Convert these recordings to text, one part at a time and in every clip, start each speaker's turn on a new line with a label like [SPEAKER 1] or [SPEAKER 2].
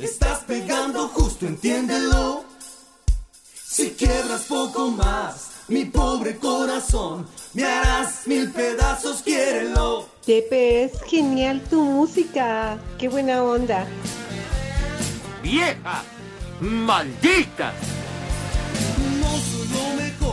[SPEAKER 1] Estás pegando justo, entiéndelo. Si quiebras poco más, mi pobre corazón, me harás mil pedazos, quiérelo.
[SPEAKER 2] Tepe, es genial tu música. Qué buena onda.
[SPEAKER 3] ¡Vieja! ¡Maldita!
[SPEAKER 1] No soy lo mejor,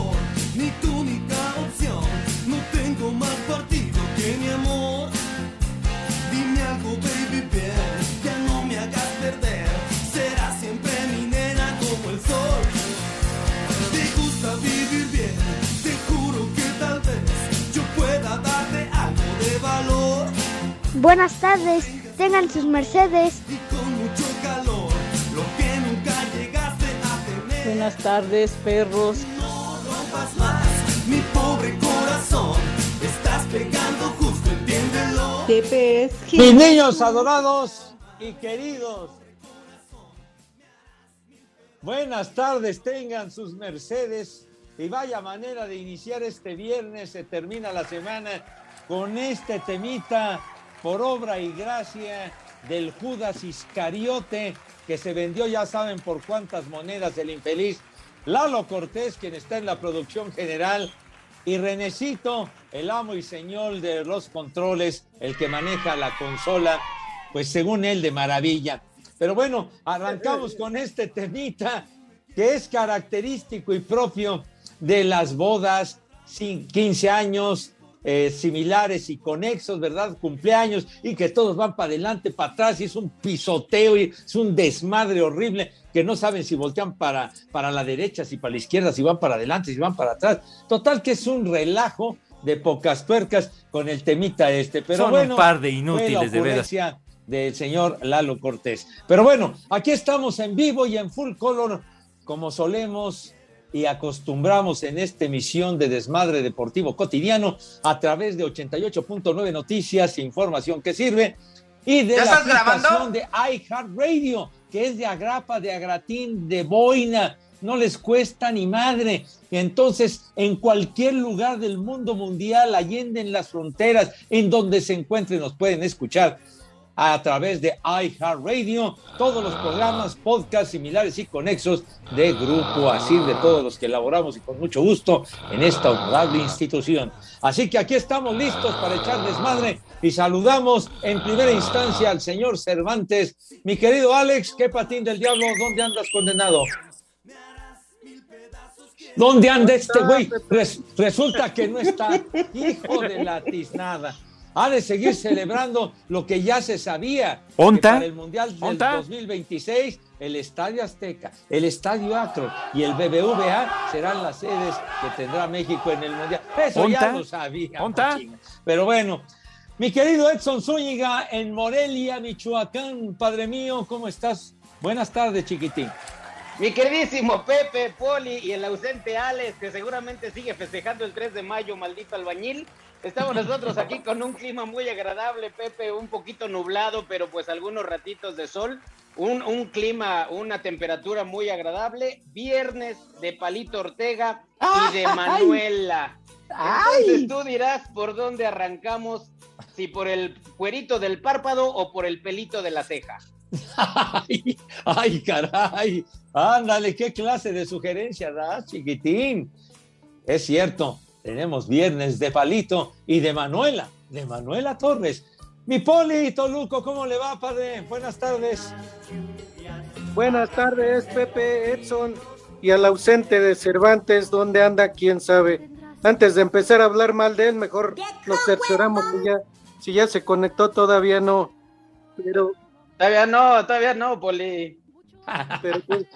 [SPEAKER 4] Buenas tardes, tengan sus mercedes.
[SPEAKER 1] Y con mucho calor, lo que nunca llegaste a tener.
[SPEAKER 5] Buenas tardes, perros.
[SPEAKER 1] No rompas más, mi pobre corazón. Estás pegando justo, entiéndelo.
[SPEAKER 2] Tepe, es
[SPEAKER 5] Mis niños adorados y queridos. Buenas tardes, tengan sus mercedes. Y vaya manera de iniciar este viernes, se termina la semana con este temita por obra y gracia del Judas Iscariote que se vendió, ya saben por cuántas monedas el infeliz Lalo Cortés, quien está en la producción general, y Renecito, el amo y señor de los controles, el que maneja la consola, pues según él de maravilla. Pero bueno, arrancamos con este temita que es característico y propio de las bodas, sin 15 años, eh, similares y conexos, ¿verdad? Cumpleaños y que todos van para adelante, para atrás y es un pisoteo y es un desmadre horrible que no saben si voltean para, para la derecha, si para la izquierda, si van para adelante, si van para atrás. Total que es un relajo de pocas tuercas con el temita este, pero
[SPEAKER 6] Son
[SPEAKER 5] bueno,
[SPEAKER 6] un par de inútiles, de veras.
[SPEAKER 5] del señor Lalo Cortés. Pero bueno, aquí estamos en vivo y en full color, como solemos y acostumbramos en esta emisión de Desmadre Deportivo Cotidiano a través de 88.9 Noticias, información que sirve, y de
[SPEAKER 7] ¿Ya
[SPEAKER 5] la aplicación
[SPEAKER 7] grabando?
[SPEAKER 5] de iHeartRadio, que es de agrapa, de agratín, de boina, no les cuesta ni madre. Entonces, en cualquier lugar del mundo mundial, allende en las fronteras, en donde se encuentren, nos pueden escuchar a través de iHeartRadio, todos los programas, podcasts similares y conexos de Grupo Asir, de todos los que elaboramos y con mucho gusto en esta honorable institución. Así que aquí estamos listos para echar desmadre y saludamos en primera instancia al señor Cervantes. Mi querido Alex, ¿qué patín del diablo? ¿Dónde andas condenado? ¿Dónde anda este güey? Res- resulta que no está. Hijo de la tiznada. Ha de seguir celebrando lo que ya se sabía.
[SPEAKER 6] ¿Onta?
[SPEAKER 5] Para el Mundial del
[SPEAKER 6] ¿Onta?
[SPEAKER 5] 2026, el Estadio Azteca, el Estadio Akron y el BBVA serán las sedes que tendrá México en el Mundial. Eso ya lo sabía. Pero bueno, mi querido Edson Zúñiga en Morelia, Michoacán, padre mío, ¿cómo estás? Buenas tardes, chiquitín.
[SPEAKER 7] Mi queridísimo Pepe, Poli y el ausente Alex, que seguramente sigue festejando el 3 de mayo, maldito albañil. Estamos nosotros aquí con un clima muy agradable, Pepe, un poquito nublado, pero pues algunos ratitos de sol. Un, un clima, una temperatura muy agradable. Viernes de Palito Ortega y de. Manuela. Entonces tú dirás por dónde arrancamos, si por el cuerito del párpado o por el pelito de la ceja.
[SPEAKER 5] Ay, ay, caray. Ándale, qué clase de sugerencia das, chiquitín. Es cierto, tenemos viernes de Palito y de Manuela, de Manuela Torres. Mi Poli, Toluco, ¿cómo le va, padre? Buenas tardes.
[SPEAKER 6] Buenas tardes, Pepe, Edson y al ausente de Cervantes, ¿dónde anda? ¿Quién sabe? Antes de empezar a hablar mal de él, mejor nos cercioramos si ya, si ya se conectó, todavía no. Pero,
[SPEAKER 7] Todavía no, todavía no, Poli.
[SPEAKER 6] pero pues,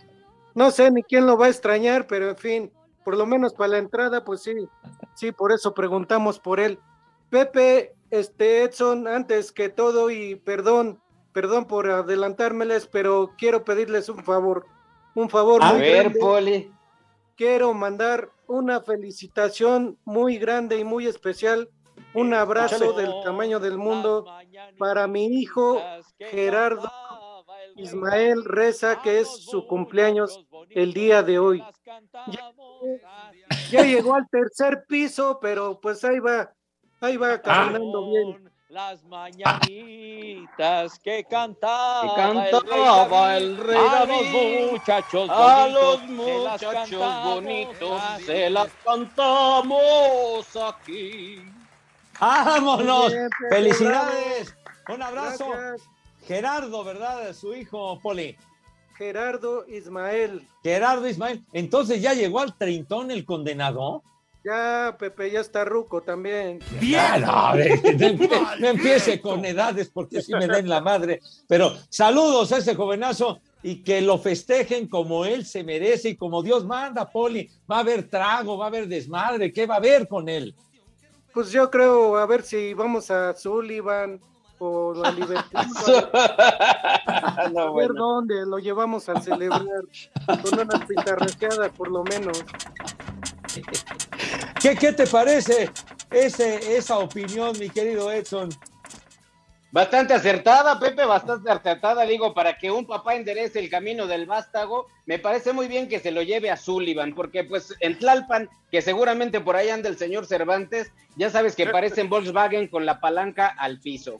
[SPEAKER 6] no sé ni quién lo va a extrañar, pero en fin, por lo menos para la entrada, pues sí, sí, por eso preguntamos por él. Pepe, este Edson, antes que todo, y perdón, perdón por adelantármeles, pero quiero pedirles un favor, un favor
[SPEAKER 7] A
[SPEAKER 6] muy
[SPEAKER 7] ver,
[SPEAKER 6] grande.
[SPEAKER 7] Poli.
[SPEAKER 6] quiero mandar una felicitación muy grande y muy especial, un abrazo del tamaño del mundo para mi hijo Gerardo Ismael Reza, que es su cumpleaños el día de hoy. Ya, ya llegó al tercer piso, pero pues ahí va, ahí va caminando bien.
[SPEAKER 5] Las mañanitas que cantaba,
[SPEAKER 7] Que cantaba el rey
[SPEAKER 5] a
[SPEAKER 7] David.
[SPEAKER 5] los muchachos
[SPEAKER 7] A
[SPEAKER 5] bonitos,
[SPEAKER 7] los
[SPEAKER 5] se las
[SPEAKER 7] bonitos se las cantamos aquí.
[SPEAKER 5] ¡Vámonos!
[SPEAKER 6] Bien, Pepe,
[SPEAKER 5] ¡Felicidades! Un abrazo.
[SPEAKER 6] Gracias,
[SPEAKER 5] Gerardo, ¿verdad? Su hijo, Poli.
[SPEAKER 6] Gerardo Ismael.
[SPEAKER 5] Gerardo Ismael. Entonces ya llegó al treintón el condenado.
[SPEAKER 6] Ya, Pepe, ya está ruco también.
[SPEAKER 5] Ah, no, no, empie- no empiece con edades porque si me den la madre. Pero saludos a ese jovenazo y que lo festejen como él se merece y como Dios manda, Poli. Va a haber trago, va a haber desmadre. ¿Qué va a haber con él?
[SPEAKER 6] Pues yo creo, a ver si vamos a Sullivan o a Liverpool.
[SPEAKER 7] No,
[SPEAKER 6] A ver
[SPEAKER 7] bueno.
[SPEAKER 6] dónde lo llevamos a celebrar con unas pintarraqueadas por lo menos.
[SPEAKER 5] ¿Qué, qué te parece ese, esa opinión, mi querido Edson?
[SPEAKER 7] Bastante acertada, Pepe, bastante acertada. Digo, para que un papá enderece el camino del vástago, me parece muy bien que se lo lleve a Sullivan, porque pues en Tlalpan, que seguramente por ahí anda el señor Cervantes, ya sabes que parecen Volkswagen con la palanca al piso.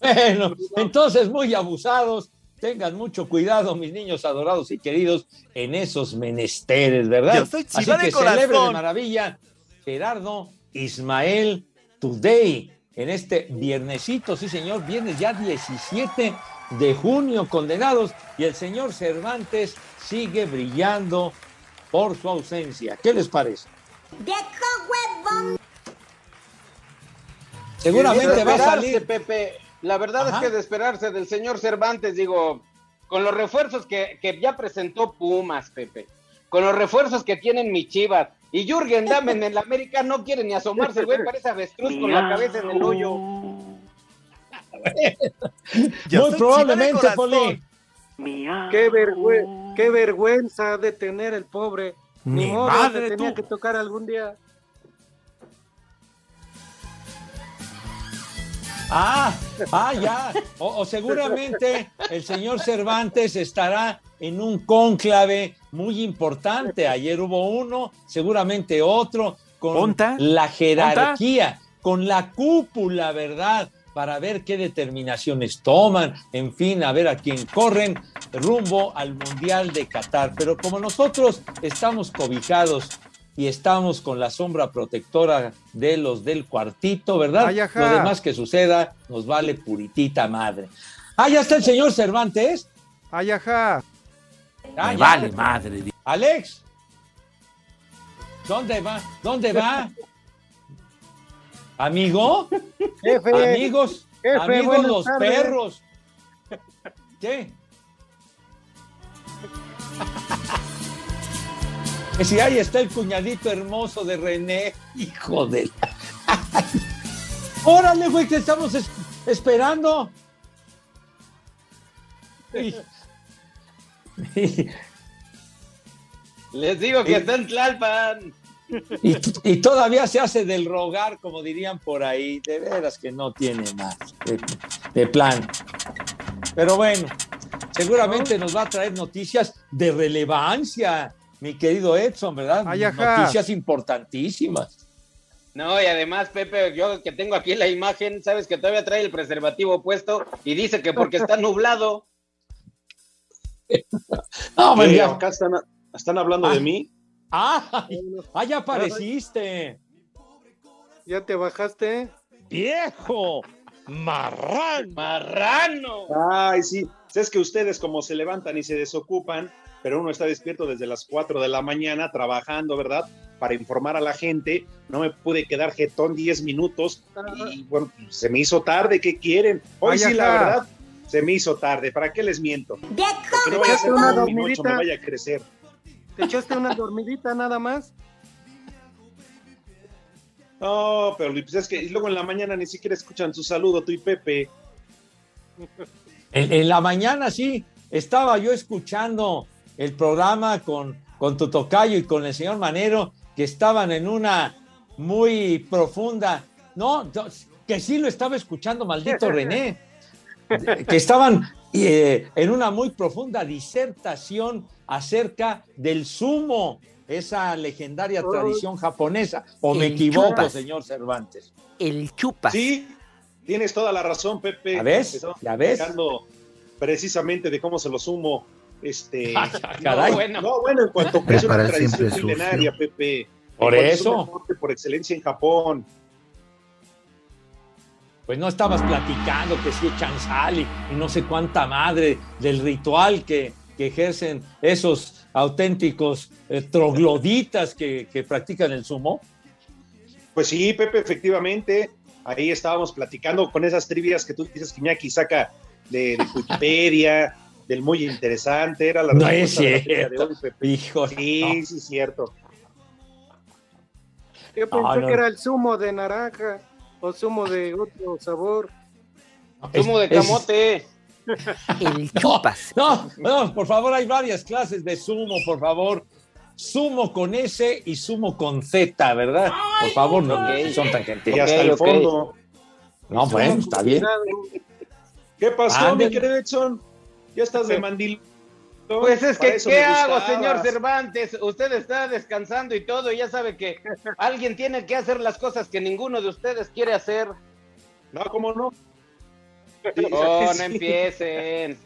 [SPEAKER 5] Bueno, entonces muy abusados. Tengan mucho cuidado, mis niños adorados y queridos, en esos menesteres, ¿verdad?
[SPEAKER 8] Yo soy
[SPEAKER 5] Así
[SPEAKER 8] de
[SPEAKER 5] que celebre de maravilla Gerardo Ismael Today en este viernesito, sí señor, viernes ya 17 de junio, condenados, y el señor Cervantes sigue brillando por su ausencia. ¿Qué les parece? Seguramente
[SPEAKER 7] De
[SPEAKER 5] va a
[SPEAKER 7] esperarse,
[SPEAKER 5] salir.
[SPEAKER 7] Pepe. La verdad
[SPEAKER 5] Ajá.
[SPEAKER 7] es que de esperarse del señor Cervantes, digo, con los refuerzos que, que ya presentó Pumas, Pepe, con los refuerzos que tienen mi Chivas, y Jürgen Damen en la América no quiere ni asomarse, el güey parece avestruz con la cabeza en el hoyo.
[SPEAKER 8] Yo
[SPEAKER 5] Muy probablemente, Poli.
[SPEAKER 6] Qué, vergüe- qué vergüenza de tener el pobre. Ni
[SPEAKER 8] madre,
[SPEAKER 6] le tenía
[SPEAKER 8] tú.
[SPEAKER 6] que tocar algún día.
[SPEAKER 5] Ah, ah, ya. O, o seguramente el señor Cervantes estará en un cónclave muy importante. Ayer hubo uno, seguramente otro, con la jerarquía, con la cúpula, ¿verdad? Para ver qué determinaciones toman, en fin, a ver a quién corren rumbo al Mundial de Qatar. Pero como nosotros estamos cobijados y estamos con la sombra protectora de los del cuartito, ¿verdad?
[SPEAKER 8] Ay.
[SPEAKER 5] Lo demás que suceda nos vale puritita madre. Ah, ya está el señor Cervantes.
[SPEAKER 8] Ay, ajá.
[SPEAKER 5] Ah,
[SPEAKER 8] Me
[SPEAKER 5] ya.
[SPEAKER 8] vale madre.
[SPEAKER 5] Alex. ¿Dónde va? ¿Dónde va? Amigo,
[SPEAKER 6] Jefe,
[SPEAKER 5] amigos,
[SPEAKER 6] jefe,
[SPEAKER 5] amigos los
[SPEAKER 6] tardes.
[SPEAKER 5] perros. ¿Qué? Que si ahí está el cuñadito hermoso de René, hijo de la... Órale, güey, que estamos es- esperando.
[SPEAKER 7] Les digo que está en Tlalpan.
[SPEAKER 5] Y, y todavía se hace del rogar, como dirían por ahí. De veras que no tiene más de, de plan. Pero bueno, seguramente nos va a traer noticias de relevancia, mi querido Edson, ¿verdad?
[SPEAKER 8] Ay, ajá.
[SPEAKER 5] Noticias importantísimas.
[SPEAKER 7] No, y además, Pepe, yo que tengo aquí la imagen, sabes que todavía trae el preservativo puesto y dice que porque está nublado.
[SPEAKER 5] No, hombre,
[SPEAKER 9] ¿Qué?
[SPEAKER 5] ya-
[SPEAKER 9] ¿Acá están, están hablando
[SPEAKER 5] Ah.
[SPEAKER 9] de mí?
[SPEAKER 5] ¡Ah! ¡Ah, ya apareciste!
[SPEAKER 6] ¿Ya te bajaste?
[SPEAKER 5] ¡Viejo!
[SPEAKER 3] marrano.
[SPEAKER 7] Marrano.
[SPEAKER 9] Ay, sí. Es que ustedes como se levantan y se desocupan, pero uno está despierto desde las 4 de la mañana trabajando, ¿verdad? Para informar a la gente. No me pude quedar jetón 10 minutos y bueno, pues, se me hizo tarde. ¿Qué quieren? Hoy
[SPEAKER 6] Ay,
[SPEAKER 9] sí, la verdad, se me hizo tarde. ¿Para qué les miento? Porque no
[SPEAKER 6] ¿Te
[SPEAKER 9] vaya a ser
[SPEAKER 6] una
[SPEAKER 9] me vaya a crecer.
[SPEAKER 6] ¿Te echaste una dormidita nada más?
[SPEAKER 9] No, pero pues es que y luego en la mañana ni siquiera escuchan su saludo, tú y Pepe.
[SPEAKER 5] En, en la mañana sí, estaba yo escuchando el programa con, con tu tocayo y con el señor Manero, que estaban en una muy profunda, no, no, que sí lo estaba escuchando, maldito René, que estaban eh, en una muy profunda disertación acerca del sumo, esa legendaria tradición japonesa, o me
[SPEAKER 9] El
[SPEAKER 5] equivoco,
[SPEAKER 9] chupas.
[SPEAKER 5] señor Cervantes.
[SPEAKER 8] El chupas.
[SPEAKER 9] Sí, tienes toda la razón, Pepe.
[SPEAKER 5] ¿Ya ves? ¿Ya ves?
[SPEAKER 9] precisamente de cómo se lo sumo. Este,
[SPEAKER 5] Ah, caray.
[SPEAKER 9] No, bueno, no, bueno, en cuanto que es una tradición milenaria, Pepe.
[SPEAKER 5] Por eso.
[SPEAKER 9] deporte por excelencia en Japón.
[SPEAKER 5] Pues no estabas platicando que si echan sal y, y no sé cuánta madre del ritual que, que ejercen esos auténticos eh, trogloditas que, que practican el sumo.
[SPEAKER 9] Pues sí, Pepe, efectivamente. Ahí estábamos platicando con esas trivias que tú dices que Iñaki saca de, de Wikipedia, del muy interesante. Era la
[SPEAKER 5] No es
[SPEAKER 9] respuesta de la trivia de
[SPEAKER 5] cierto.
[SPEAKER 9] hoy, Pepe.
[SPEAKER 5] Hijo,
[SPEAKER 9] Sí, sí, es cierto.
[SPEAKER 6] Yo pensé
[SPEAKER 5] no.
[SPEAKER 6] que era el zumo de naranja o zumo de otro sabor.
[SPEAKER 7] Zumo de camote.
[SPEAKER 8] El chupas.
[SPEAKER 5] No, no, por favor, hay varias clases de sumo, por favor. Sumo con S y sumo con Z, ¿verdad? Por favor, no son tan gentiles.
[SPEAKER 9] Y hasta el
[SPEAKER 7] ok.
[SPEAKER 9] fondo.
[SPEAKER 5] No, bueno, está bien.
[SPEAKER 9] ¿Qué pasó, mi querido Edson? Ya estás de mandil.
[SPEAKER 7] Pues es que, ¿qué hago,
[SPEAKER 9] gustabas.
[SPEAKER 7] señor Cervantes? Usted está descansando y todo, y ya sabe que alguien tiene que hacer las cosas que ninguno de ustedes quiere hacer.
[SPEAKER 9] No, ¿cómo no?
[SPEAKER 7] Oh, no
[SPEAKER 9] Sí.
[SPEAKER 7] empiecen.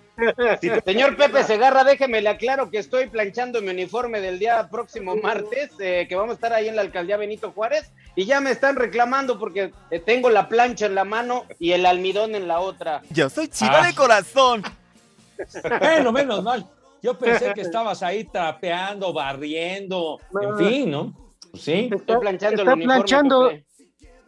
[SPEAKER 7] Señor Pepe Segarra, déjeme le aclaro que estoy planchando mi uniforme del día próximo martes, eh, que vamos a estar ahí en la alcaldía Benito Juárez, y ya me están reclamando porque eh, tengo la plancha en la mano y el almidón en la otra.
[SPEAKER 8] Yo soy chiva
[SPEAKER 5] Ah.
[SPEAKER 8] de corazón.
[SPEAKER 5] Bueno, menos mal. Yo pensé que estabas ahí trapeando, barriendo, en fin, ¿no? Pues sí.
[SPEAKER 7] Estoy planchando
[SPEAKER 6] está planchando.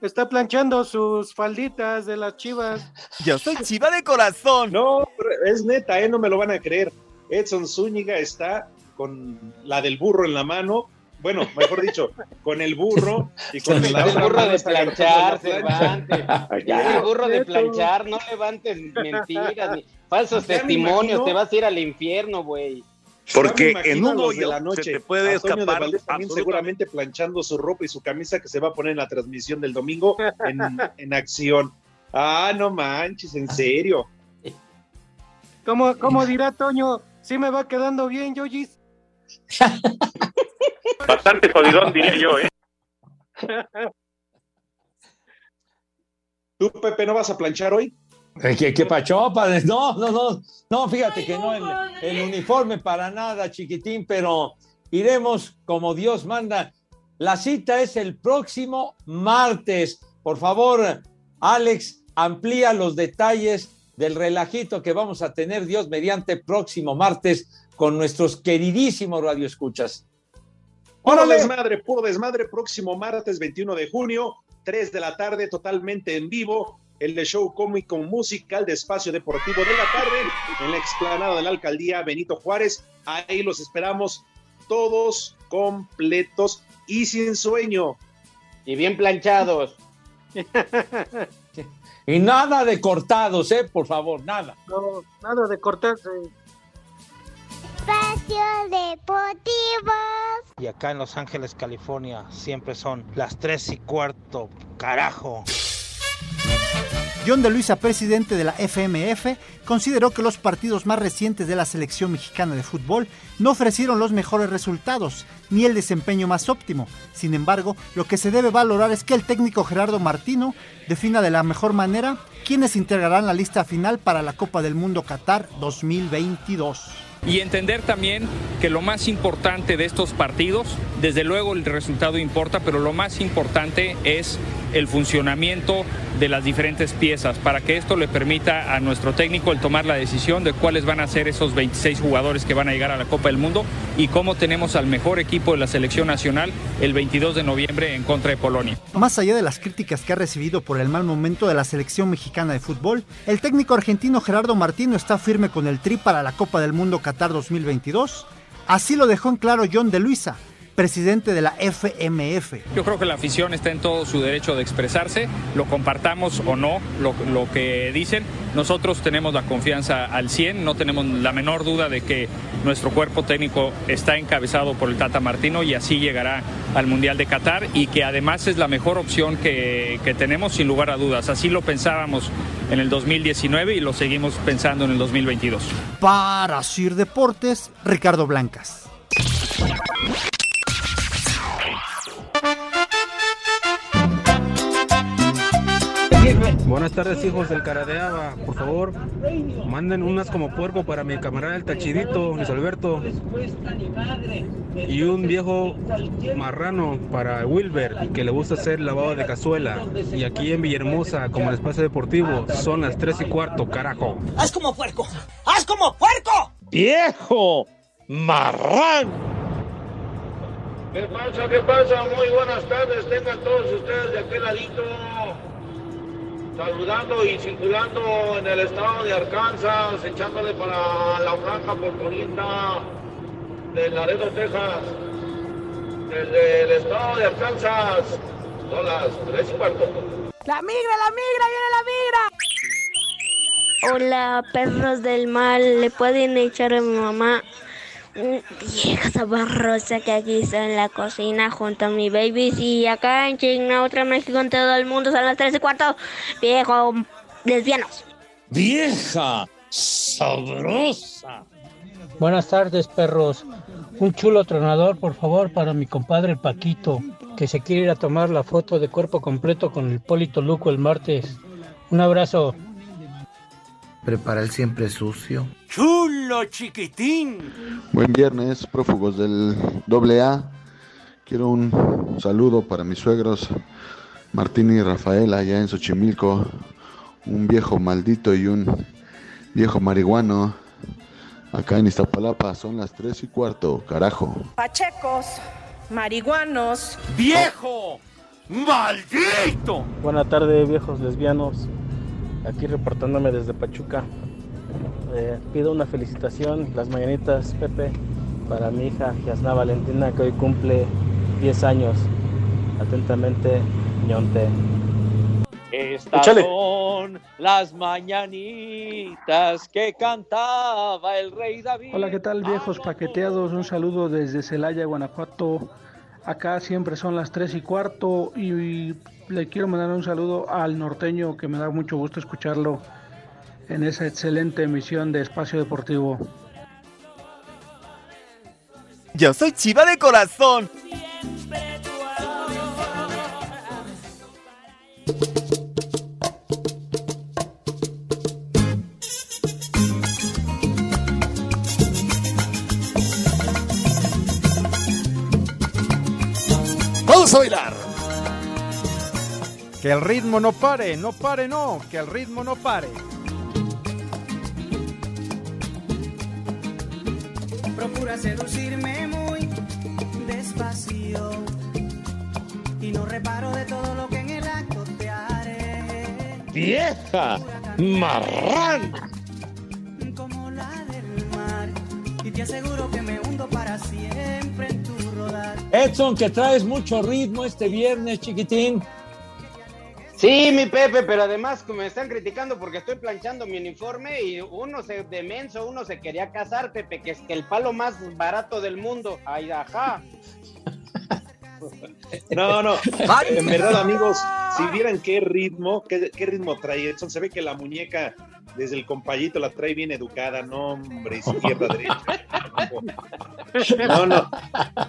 [SPEAKER 6] Está planchando sus falditas de las chivas.
[SPEAKER 8] Yo soy chiva de corazón.
[SPEAKER 9] No, pero es neta, ¿eh? No me lo van a creer. Edson Zúñiga está con la del burro en la mano. Bueno, mejor dicho, con el burro y con
[SPEAKER 7] El
[SPEAKER 9] otra
[SPEAKER 7] burro
[SPEAKER 9] mano
[SPEAKER 7] de planchar,
[SPEAKER 9] la plancha.
[SPEAKER 7] Cervantes.
[SPEAKER 5] Ya.
[SPEAKER 7] El burro de planchar, no levantes mentiras ni falsos
[SPEAKER 9] Ya
[SPEAKER 7] testimonios,
[SPEAKER 9] imagino.
[SPEAKER 7] te vas a ir al infierno, güey.
[SPEAKER 10] Porque en un
[SPEAKER 9] los de
[SPEAKER 10] hoyo
[SPEAKER 9] la noche.
[SPEAKER 10] se te puede
[SPEAKER 9] Antonio de
[SPEAKER 10] escapar
[SPEAKER 9] Valdés también seguramente planchando su ropa y su camisa que se va a poner en la transmisión del domingo en, en acción. Ah, no manches, en serio.
[SPEAKER 6] ¿Cómo, cómo dirá Toño? Sí me va quedando bien, Yoyis.
[SPEAKER 10] Bastante jodidón, diría yo, ¿eh?
[SPEAKER 9] ¿Tú, Pepe, no vas a planchar hoy?
[SPEAKER 5] Eh, ¿Qué, qué pacho, padre? No, no, no, no, fíjate que no, el, el uniforme para nada, chiquitín, pero iremos como Dios manda. La cita es el próximo martes. Por favor, Alex, amplía los detalles del relajito que vamos a tener Dios mediante próximo martes con nuestros queridísimos radioescuchas.
[SPEAKER 9] Puro
[SPEAKER 5] ¡Órale!
[SPEAKER 9] desmadre, puro desmadre. Próximo martes 21 de junio, 3 de la tarde, totalmente en vivo. El de show cómico musical de Espacio Deportivo de la tarde en la explanada de la alcaldía Benito Juárez. Ahí los esperamos todos completos y sin sueño.
[SPEAKER 7] Y bien planchados.
[SPEAKER 5] Y nada de cortados, ¿eh? Por favor, nada.
[SPEAKER 6] No, nada de cortarse.
[SPEAKER 4] Espacio Deportivo.
[SPEAKER 11] Y acá en Los Ángeles, California, siempre son las 3 y cuarto. Carajo.
[SPEAKER 12] John de Luisa, presidente de la FMF, consideró que los partidos más recientes de la selección mexicana de fútbol no ofrecieron los mejores resultados ni el desempeño más óptimo. Sin embargo, lo que se debe valorar es que el técnico Gerardo Martino defina de la mejor manera quiénes integrarán la lista final para la Copa del Mundo Qatar 2022.
[SPEAKER 13] Y entender también que lo más importante de estos partidos, desde luego el resultado importa, pero lo más importante es el funcionamiento de las diferentes piezas para que esto le permita a nuestro técnico el tomar la decisión de cuáles van a ser esos 26 jugadores que van a llegar a la Copa del Mundo y cómo tenemos al mejor equipo de la selección nacional el 22 de noviembre en contra de Polonia.
[SPEAKER 12] Más allá de las críticas que ha recibido por el mal momento de la selección mexicana de fútbol, el técnico argentino Gerardo Martino está firme con el tri para la Copa del Mundo Qatar 2022. Así lo dejó en claro John de Luisa, presidente de la FMF.
[SPEAKER 13] Yo creo que la afición está en todo su derecho de expresarse, lo compartamos o no, lo, lo, que dicen. Nosotros tenemos la confianza al 100, no tenemos la menor duda de que nuestro cuerpo técnico está encabezado por el Tata Martino y así llegará al Mundial de Qatar y que además es la mejor opción que, que tenemos sin lugar a dudas. Así lo pensábamos en el 2019 y lo seguimos pensando en el 2022.
[SPEAKER 12] Para Sir Deportes, Ricardo Blancas.
[SPEAKER 14] Buenas tardes, hijos del Caradeaba. Por favor, manden unas como puerco para mi camarada el Tachidito, Luis Alberto. Y un viejo marrano para Wilber, que le gusta hacer lavado de cazuela. Y aquí en Villahermosa, como el espacio deportivo, son las 3 y cuarto, carajo.
[SPEAKER 15] ¡Haz como puerco! ¡Haz como puerco!
[SPEAKER 3] ¡Viejo! ¡Marrán!
[SPEAKER 16] ¿Qué pasa? ¿Qué pasa? Muy buenas tardes. Tengan todos ustedes de aquel ladito saludando y circulando en el estado de Arkansas, echándole para la franja portonienta de Laredo, Texas. Desde el estado de Arkansas, son las 3 y cuarto.
[SPEAKER 4] ¡La migra, la migra, viene la migra! Hola, perros del mal, ¿le pueden echar a mi mamá vieja sabrosa que aquí está en la cocina junto a mi baby y acá en China, otra México en todo el mundo son las 3 y cuarto. Viejo, lesbianos.
[SPEAKER 3] Vieja sabrosa.
[SPEAKER 17] Buenas tardes, perros. Un chulo tronador, por favor, para mi compadre Paquito, que se quiere ir a tomar la foto de cuerpo completo con el Polito Luco el martes. Un abrazo.
[SPEAKER 18] Prepara el siempre sucio.
[SPEAKER 3] ¡Chulo chiquitín!
[SPEAKER 19] Buen viernes, prófugos del doble A. Quiero un saludo para mis suegros, Martín y Rafael, allá en Xochimilco. Un viejo maldito y un viejo marihuano. Acá en Iztapalapa son las tres y cuarto, carajo.
[SPEAKER 20] Pachecos, marihuanos.
[SPEAKER 3] ¡Viejo! ¡Maldito!
[SPEAKER 21] Buenas tardes, viejos lesbianos. Aquí reportándome desde Pachuca. Eh, pido una felicitación, las mañanitas, Pepe, para mi hija Yasna Valentina, que hoy cumple 10 años. Atentamente, Ñonte.
[SPEAKER 5] Estas
[SPEAKER 21] Échale.
[SPEAKER 5] son las mañanitas que cantaba el rey David.
[SPEAKER 22] Hola, ¿qué tal viejos paqueteados? Un saludo desde Celaya, Guanajuato. Acá siempre son las 3 y cuarto y le quiero mandar un saludo al norteño que me da mucho gusto escucharlo en esa excelente emisión de Espacio Deportivo.
[SPEAKER 8] Yo soy chiva de corazón.
[SPEAKER 3] ¡Vamos a bailar!
[SPEAKER 12] Que el ritmo no pare, no pare, no, que el ritmo no pare.
[SPEAKER 1] Procura seducirme muy despacio y no reparo de todo lo que en el acto te haré.
[SPEAKER 3] ¡Vieja! ¡Marrán!
[SPEAKER 1] Como la del mar y te aseguro que me hundo para siempre.
[SPEAKER 5] Edson, que traes mucho ritmo este viernes, chiquitín.
[SPEAKER 7] Sí, mi Pepe, pero además me están criticando porque estoy planchando mi uniforme y uno se de menso, uno se quería casar, Pepe, que es que el palo más barato del mundo. Ay, ajá.
[SPEAKER 9] No, no. En verdad, amigos, si vieran qué ritmo, qué, qué ritmo trae Edson, se ve que la muñeca desde el compayito la trae bien educada, no, hombre, izquierda, derecha. No, no.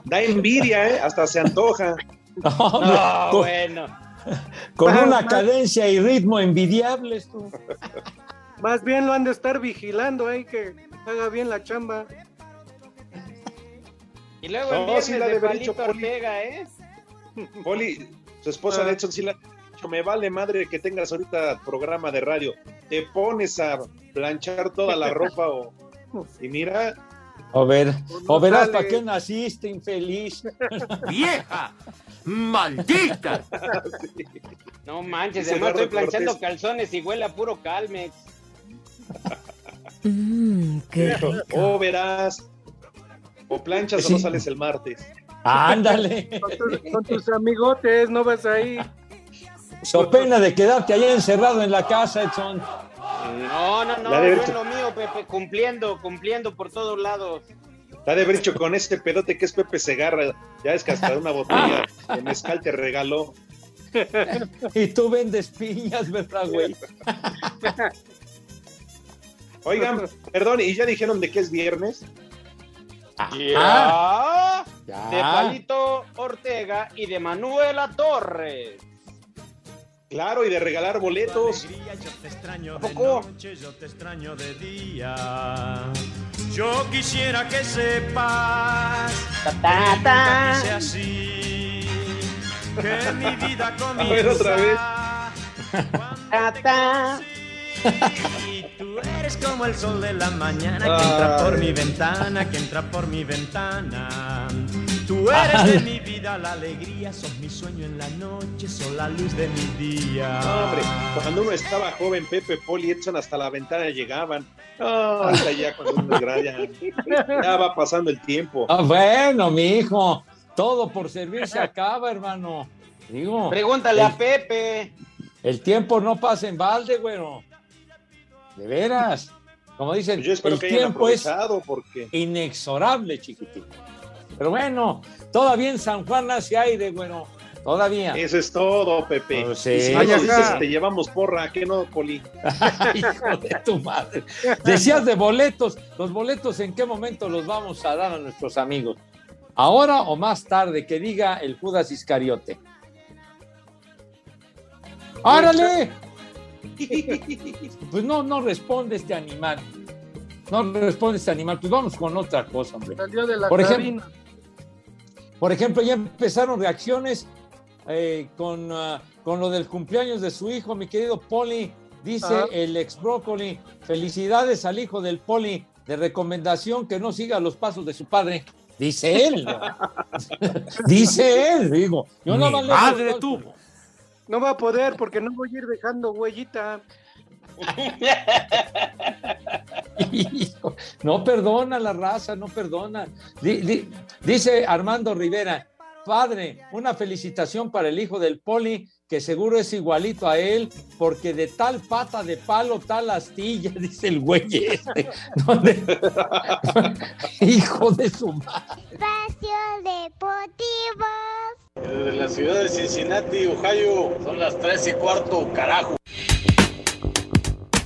[SPEAKER 9] Da envidia, ¿eh? Hasta se antoja.
[SPEAKER 7] No,
[SPEAKER 5] con,
[SPEAKER 7] bueno.
[SPEAKER 5] con una
[SPEAKER 6] más-
[SPEAKER 5] cadencia y ritmo envidiables, tú.
[SPEAKER 6] Más bien lo han de estar vigilando ahí que haga bien la chamba.
[SPEAKER 7] Y luego
[SPEAKER 9] No, sí la
[SPEAKER 7] de
[SPEAKER 9] debe haber dicho
[SPEAKER 7] Palito. Ortega, ¿eh?
[SPEAKER 9] Poli, su esposa de Edson, sí la, dicho, me vale madre que tengas ahorita programa de radio. Te pones a planchar toda la ropa o... Y mira...
[SPEAKER 5] O, ver, o verás para qué naciste, infeliz.
[SPEAKER 3] ¡Vieja! ¡Maldita!
[SPEAKER 7] No manches,
[SPEAKER 9] Dice
[SPEAKER 7] además estoy planchando
[SPEAKER 9] Cortés.
[SPEAKER 7] calzones y huele a puro Calmex.
[SPEAKER 23] Mmm, qué rico.
[SPEAKER 9] O verás... O planchas o no sales el martes.
[SPEAKER 5] Ándale.
[SPEAKER 6] Con, tus- con tus amigotes, no vas ahí.
[SPEAKER 5] So pena de quedarte allá encerrado en la casa, Edson.
[SPEAKER 7] No, no, no, yo en lo mío, Pepe, cumpliendo, cumpliendo por todos lados.
[SPEAKER 9] Está de haber dicho con este pedote que es Pepe Segarra. Ya es que hasta una botella de mezcal te regaló.
[SPEAKER 5] Y tú vendes piñas, ¿verdad, güey?
[SPEAKER 9] Oigan, perdón, ¿y ya dijeron de qué es viernes?
[SPEAKER 7] Ya.
[SPEAKER 5] Ya.
[SPEAKER 7] De Palito Ortega y de Manuela Torres.
[SPEAKER 9] Claro, y de regalar boletos.
[SPEAKER 7] ¿A poco?
[SPEAKER 1] yo te extraño de día. Yo quisiera que sepas
[SPEAKER 7] Ta, ta,
[SPEAKER 1] que
[SPEAKER 7] ta.
[SPEAKER 1] nunca quise así. Que mi vida comienza.
[SPEAKER 9] ver, otra vez.
[SPEAKER 1] Y tú eres como el sol de la mañana que entra por mi ventana, que entra por mi ventana. Tú eres de mi vida la alegría, sos mi sueño en la noche, sos la luz de mi día.
[SPEAKER 9] No, hombre, cuando uno estaba joven, Pepe, y Edson hasta la ventana llegaban. No, ahorita ya cuando uno es grande, ya, ya va pasando el tiempo.
[SPEAKER 5] Ah, bueno, mi hijo, todo por servir se acaba, hermano. Digo,
[SPEAKER 7] Pregúntale
[SPEAKER 5] el,
[SPEAKER 7] a Pepe.
[SPEAKER 5] el tiempo no pasa en balde, güero. De veras. Como dicen,
[SPEAKER 9] Pues
[SPEAKER 5] el
[SPEAKER 9] que
[SPEAKER 5] tiempo es
[SPEAKER 9] porque
[SPEAKER 5] inexorable, chiquitito. Pero bueno, todavía en San Juan hace aire, bueno, todavía.
[SPEAKER 9] eso es todo, Pepe.
[SPEAKER 5] Pues sí.
[SPEAKER 9] Y si no dices, te llevamos porra, ¿qué no, Poli?
[SPEAKER 5] Hijo de tu madre. Decías de boletos. ¿Los boletos en qué momento los vamos a dar a nuestros amigos? ¿Ahora o más tarde? Que diga el Judas Iscariote. ¡Árale! Pues no, no responde este animal. No responde este animal. Pues vamos con otra cosa, hombre.
[SPEAKER 6] Salió de la
[SPEAKER 5] Por ejemplo, por ejemplo, ya empezaron reacciones eh, con, ah, con lo del cumpleaños de su hijo, mi querido Poli. Dice
[SPEAKER 6] Ajá.
[SPEAKER 5] el ex brócoli, felicidades al hijo del Poli, de recomendación que no siga los pasos de su padre. Dice él. ¿no? Dice él, digo. Yo
[SPEAKER 3] Mi
[SPEAKER 5] no
[SPEAKER 3] madre tú.
[SPEAKER 6] No va a poder porque no voy a ir dejando huellita.
[SPEAKER 5] Hijo, No perdona la raza, no perdona. Di- di- dice Armando Rivera, padre, una felicitación para el hijo del poli, que seguro es igualito a él, porque de tal pata de palo, tal astilla, dice el güey este. ¿Dónde? hijo de su madre.
[SPEAKER 4] Espacio Deportivo.
[SPEAKER 16] Desde la ciudad de Cincinnati, Ohio, son las tres y cuarto, carajo.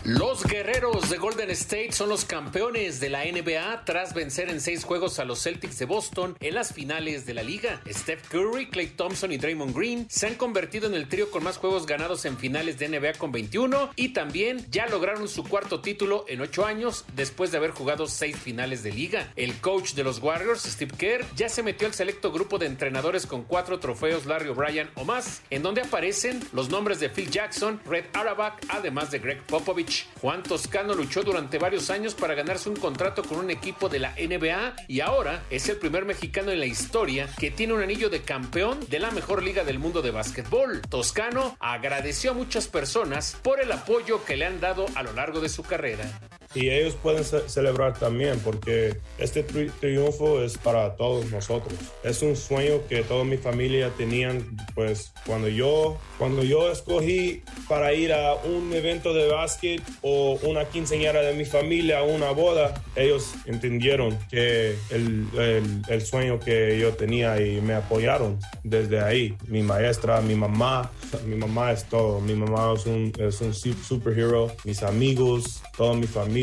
[SPEAKER 24] Los guerreros de Golden State son los campeones de la NBA tras vencer en seis juegos a los Celtics de Boston en las finales de la liga. Steph Curry, Clay Thompson y Draymond Green se han convertido en el trío con más juegos ganados en finales de NBA con 21 y también ya lograron su cuarto título en ocho años después de haber jugado seis finales de liga. El coach de los Warriors, Steve Kerr, ya se metió al selecto grupo de entrenadores con cuatro trofeos Larry O'Brien o más, en donde aparecen los nombres de Phil Jackson, Red Auerbach, además de Greg Popovich. Juan Toscano luchó durante varios años para ganarse un contrato con un equipo de la NBA y ahora es el primer mexicano en la historia que tiene un anillo de campeón de la mejor liga del mundo de básquetbol. Toscano agradeció a muchas personas por el apoyo que le han dado a lo largo de su carrera.
[SPEAKER 25] Y ellos pueden ce- celebrar también porque este tri- triunfo es para todos nosotros. Es un sueño que toda mi familia tenían, pues cuando yo, cuando yo escogí para ir a un evento de básquet o una quinceañera de mi familia, una boda, ellos entendieron que el, el- el sueño que yo tenía y me apoyaron desde ahí. Mi maestra, mi mamá, mi mamá es todo. Mi mamá es un, es un su- superhero, mis amigos, toda mi familia.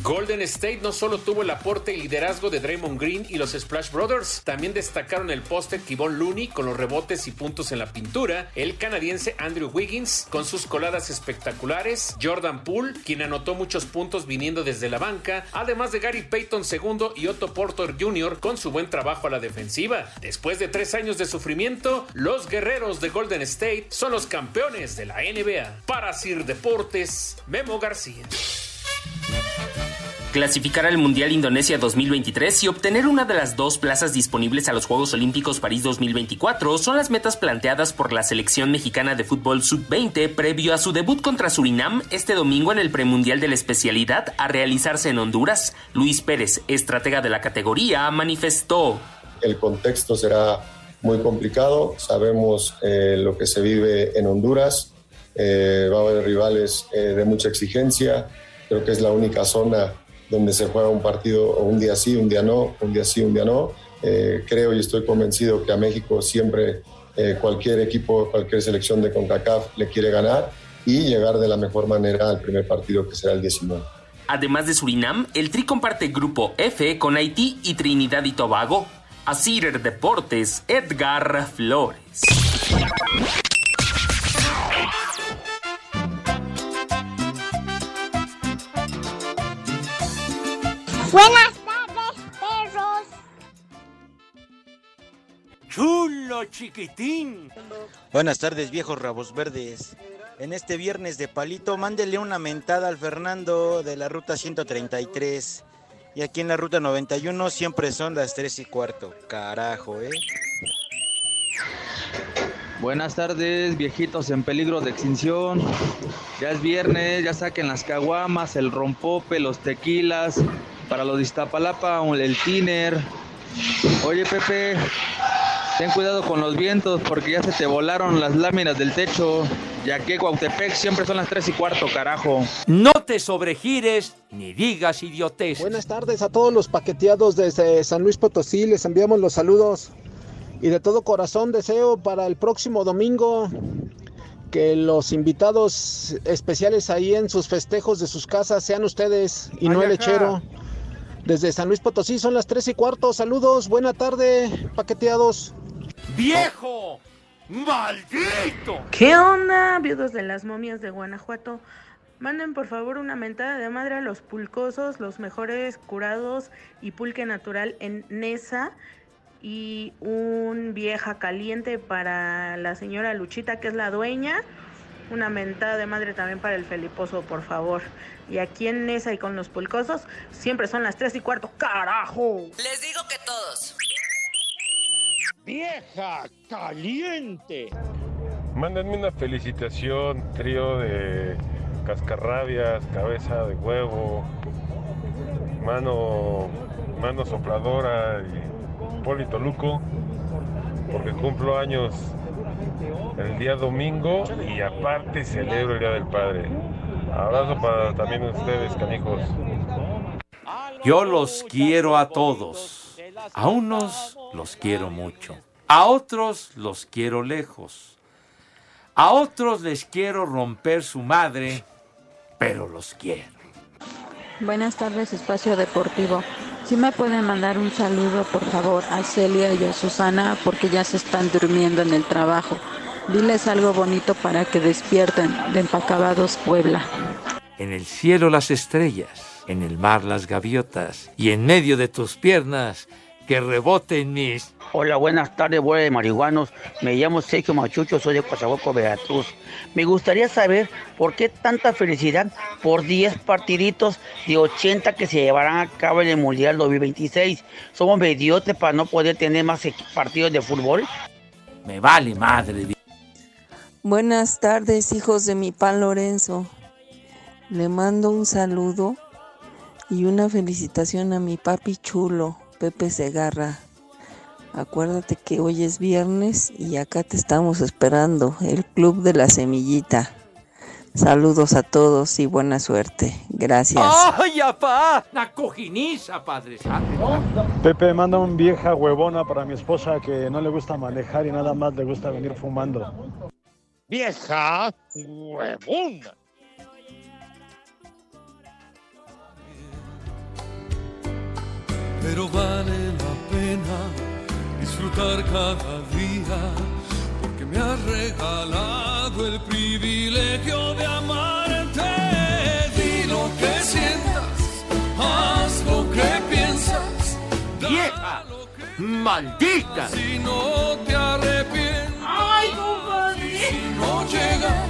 [SPEAKER 24] Golden State no solo tuvo el aporte y liderazgo de Draymond Green y los Splash Brothers, también destacaron el póster Kevon Looney con los rebotes y puntos en la pintura, el canadiense Andrew Wiggins con sus coladas espectaculares, Jordan Poole, quien anotó muchos puntos viniendo desde la banca, además de Gary Payton II y Otto Porter Jr. con su buen trabajo a la defensiva. Después de tres años de sufrimiento, los guerreros de Golden State son los campeones de la NBA. Para Sir Deportes, Memo García.
[SPEAKER 23] Clasificar al Mundial Indonesia 2023 y obtener una de las dos plazas disponibles a los Juegos Olímpicos París 2024 son las metas planteadas por la selección mexicana de fútbol sub-20 previo a su debut contra Surinam este domingo en el premundial de la especialidad a realizarse en Honduras. Luis Pérez, estratega de la categoría, manifestó.
[SPEAKER 26] El contexto será muy complicado, sabemos eh, lo que se vive en Honduras, eh, va a haber rivales eh, de mucha exigencia, creo que es la única zona donde se juega un partido un día sí, un día no, un día sí, un día no. Eh, creo y estoy convencido que a México siempre eh, cualquier equipo, cualquier selección de CONCACAF le quiere ganar y llegar de la mejor manera al primer partido que será el 19.
[SPEAKER 23] Además de Surinam, el Tri comparte grupo F con Haití y Trinidad y Tobago. Asir Deportes, Edgar Flores.
[SPEAKER 4] Buenas tardes, perros.
[SPEAKER 3] Chulo chiquitín.
[SPEAKER 27] Buenas tardes, viejos rabos verdes. En este viernes de palito, mándele una mentada al Fernando de la ruta 133. Y aquí en la ruta 91 siempre son las 3 y cuarto. Carajo, ¿eh?
[SPEAKER 28] Buenas tardes, viejitos en peligro de extinción. Ya es viernes, ya saquen las caguamas, el rompope, los tequilas. Para los de Iztapalapa, el tiner. Oye, Pepe, ten cuidado con los vientos porque ya se te volaron las láminas del techo. Ya que Cuautepec siempre son las 3 y cuarto, carajo.
[SPEAKER 3] No te sobregires ni digas idiotes.
[SPEAKER 29] Buenas tardes a todos los paqueteados desde San Luis Potosí. Les enviamos los saludos. Y de todo corazón deseo para el próximo domingo que los invitados especiales ahí en sus festejos de sus casas sean ustedes y no el lechero. Desde San Luis Potosí son las 3 y cuarto. Saludos, buena tarde, paqueteados.
[SPEAKER 3] ¡Viejo! ¡Maldito!
[SPEAKER 30] ¿Qué onda, viudos de las momias de Guanajuato? Manden por favor una mentada de madre a los pulcosos, los mejores curados y pulque natural en Nesa. Y un vieja caliente para la señora Luchita, que es la dueña. Una mentada de madre también para el Feliposo, por favor. Y aquí en Nesa y con los pulcosos, siempre son las 3 y cuarto. ¡Carajo!
[SPEAKER 15] Les digo que todos.
[SPEAKER 5] ¡Vieja caliente!
[SPEAKER 31] Mándenme una felicitación, trío de cascarrabias, cabeza de huevo, mano, mano sopladora y Polito Luco, porque cumplo años el día domingo y aparte celebro el Día del Padre. Abrazo para también ustedes, canijos.
[SPEAKER 3] Yo los quiero a todos. A unos los quiero mucho. A otros los quiero lejos. A otros les quiero romper su madre, pero los quiero.
[SPEAKER 32] Buenas tardes, Espacio Deportivo. Si me pueden mandar un saludo, por favor, a Celia y a Susana, porque ya se están durmiendo en el trabajo. Diles algo bonito para que despierten de Empacabados Puebla.
[SPEAKER 3] En el cielo las estrellas, en el mar las gaviotas, y en medio de tus piernas que reboten mis...
[SPEAKER 33] Hola, buenas tardes, buenas de marihuanos. Me llamo Sergio Machucho, soy de Coatzacoalcos, Veracruz. Me gustaría saber por qué tanta felicidad por 10 partiditos de 80 que se llevarán a cabo en el Mundial 2026. ¿Somos mediotres para no poder tener más partidos de fútbol?
[SPEAKER 3] Me vale madre.
[SPEAKER 34] Buenas tardes, hijos de mi pan Lorenzo. Le mando un saludo y una felicitación a mi papi chulo, Pepe Segarra. Acuérdate que hoy es viernes y acá te estamos esperando, el Club de la Semillita. Saludos a todos y buena suerte. Gracias.
[SPEAKER 3] ¡Ay, apá! ¡La cojiniza, Padre Santo!
[SPEAKER 35] Pepe manda un vieja huevona para mi esposa que no le gusta manejar y nada más le gusta venir fumando.
[SPEAKER 5] ¡Vieja huevona!
[SPEAKER 36] pero vale la pena disfrutar cada día, porque me has regalado el privilegio de amarte. Di lo que sientas, haz lo que piensas.
[SPEAKER 3] ¡Vieja! ¡Maldita!
[SPEAKER 36] Si no te arrepientes, no llega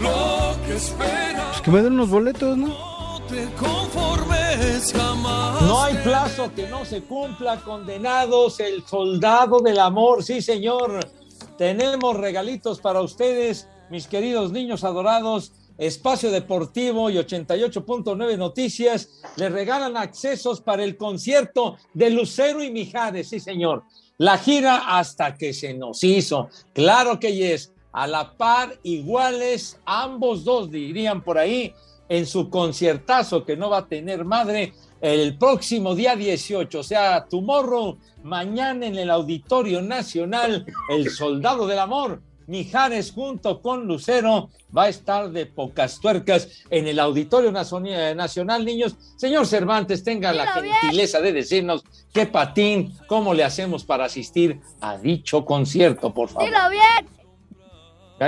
[SPEAKER 36] lo que esperas,
[SPEAKER 35] Pues que me den unos boletos, ¿no?
[SPEAKER 36] no te conformes jamás.
[SPEAKER 5] No hay plazo que no se cumpla, condenados, el soldado del amor, sí señor. Tenemos regalitos para ustedes, mis queridos niños adorados. Espacio Deportivo y 88.9 Noticias le regalan accesos para el concierto de Lucero y Mijares, sí señor. La gira hasta que se nos hizo. Claro que yes, a la par, iguales, ambos dos dirían por ahí, en su conciertazo que no va a tener madre el próximo día 18, o sea, tomorrow, mañana en el Auditorio Nacional, el Soldado del Amor, Mijares junto con Lucero va a estar de pocas tuercas en el Auditorio Nazo- Nacional, niños. Señor Cervantes, tenga la gentileza de decirnos qué patín, cómo le hacemos para asistir a dicho concierto, por favor.
[SPEAKER 4] Dilo bien.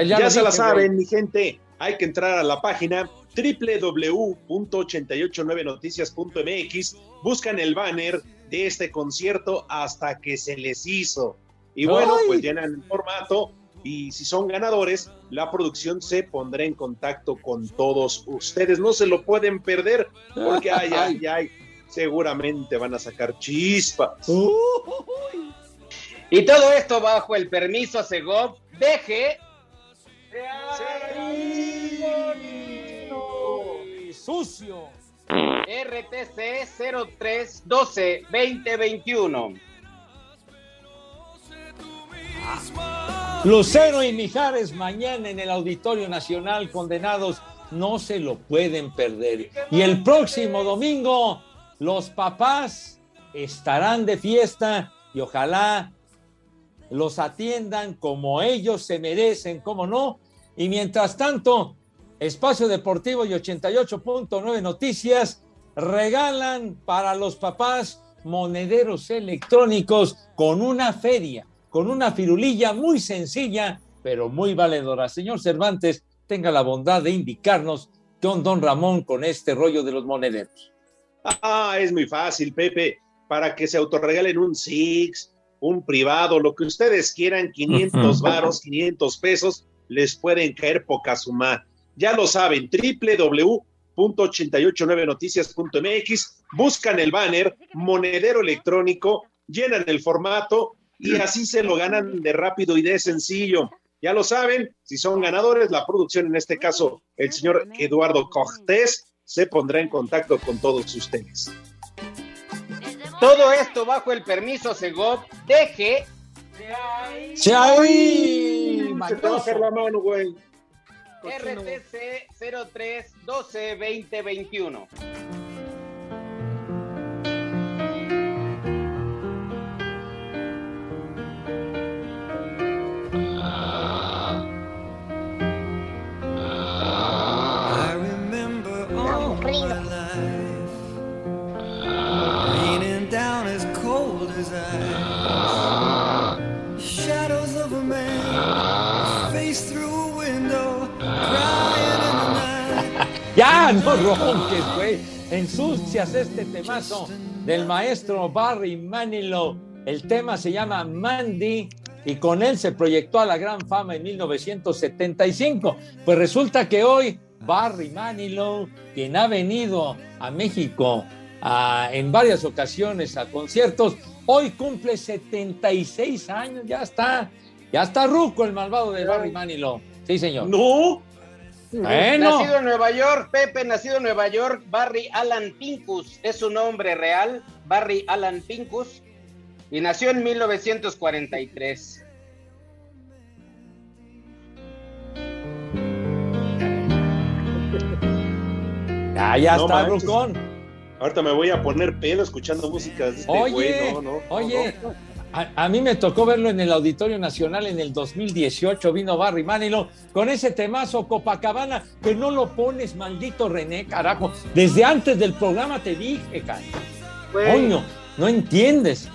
[SPEAKER 5] Ya,
[SPEAKER 9] se la saben,
[SPEAKER 5] güey.
[SPEAKER 9] mi gente. Hay que entrar a la página www.889noticias.mx. Buscan el banner de este concierto hasta que se les hizo. Y bueno,
[SPEAKER 5] ¡Ay!
[SPEAKER 9] pues llenan el formato y si son ganadores, la producción se pondrá en contacto con todos ustedes. No se lo pueden perder porque, ay, ay, ay, seguramente van a sacar chispas.
[SPEAKER 37] Y todo esto bajo el permiso Segov. Deje.
[SPEAKER 5] Sucio.
[SPEAKER 37] RTC 0312 2021.
[SPEAKER 5] Lucero y Mijares mañana en el Auditorio Nacional condenados no se lo pueden perder. Y el próximo domingo los papás estarán de fiesta y ojalá los atiendan como ellos se merecen, como no. Y mientras tanto, Espacio Deportivo y 88.9 Noticias regalan para los papás monederos electrónicos con una feria, con una firulilla muy sencilla, pero muy valedora. Señor Cervantes, tenga la bondad de indicarnos qué on don Ramón con este rollo de los monederos.
[SPEAKER 9] Ah, es muy fácil, Pepe. Para que se autorregalen un Six, un privado, lo que ustedes quieran, 500 varos, 500 pesos, les pueden caer poca suma. Ya lo saben, www.889noticias.mx, buscan el banner, monedero electrónico, llenan el formato y así se lo ganan de rápido y de sencillo. Ya lo saben, si son ganadores, la producción, en este caso, el señor Eduardo Cortés, se pondrá en contacto con todos ustedes.
[SPEAKER 37] Todo esto bajo el permiso Segov. Deje.
[SPEAKER 5] ¡Chavi!
[SPEAKER 9] Se te va a hacer la mano, güey.
[SPEAKER 37] RTC
[SPEAKER 36] 03 12 20
[SPEAKER 5] 21. No ronques, güey. Ensucias este temazo del maestro Barry Manilow. El tema se llama Mandy y con él se proyectó a la gran fama en 1975. Pues resulta que hoy Barry Manilow, quien ha venido a México a- en varias ocasiones a conciertos, hoy cumple 76 años. Ya está, ya está ruco el malvado de Barry Manilow. Sí, señor.
[SPEAKER 9] No.
[SPEAKER 5] Bueno.
[SPEAKER 37] Nacido en Nueva York, Pepe, nacido en Nueva York, Barry Alan Pincus es su nombre real, Barry Alan Pincus, y nació en 1943.
[SPEAKER 5] Ah, ya
[SPEAKER 9] No
[SPEAKER 5] está,
[SPEAKER 9] manches.
[SPEAKER 5] rucón.
[SPEAKER 9] Ahorita me voy a poner pedo escuchando música de este
[SPEAKER 5] Oye,
[SPEAKER 9] güey. No, no,
[SPEAKER 5] oye,
[SPEAKER 9] no.
[SPEAKER 5] A, a mí me tocó verlo en el Auditorio Nacional en el 2018, vino Barry Manilow con ese temazo Copacabana, que no lo pones, maldito René, carajo. Desde antes del programa te dije, cara.
[SPEAKER 6] Güey,
[SPEAKER 5] Coño, No entiendes.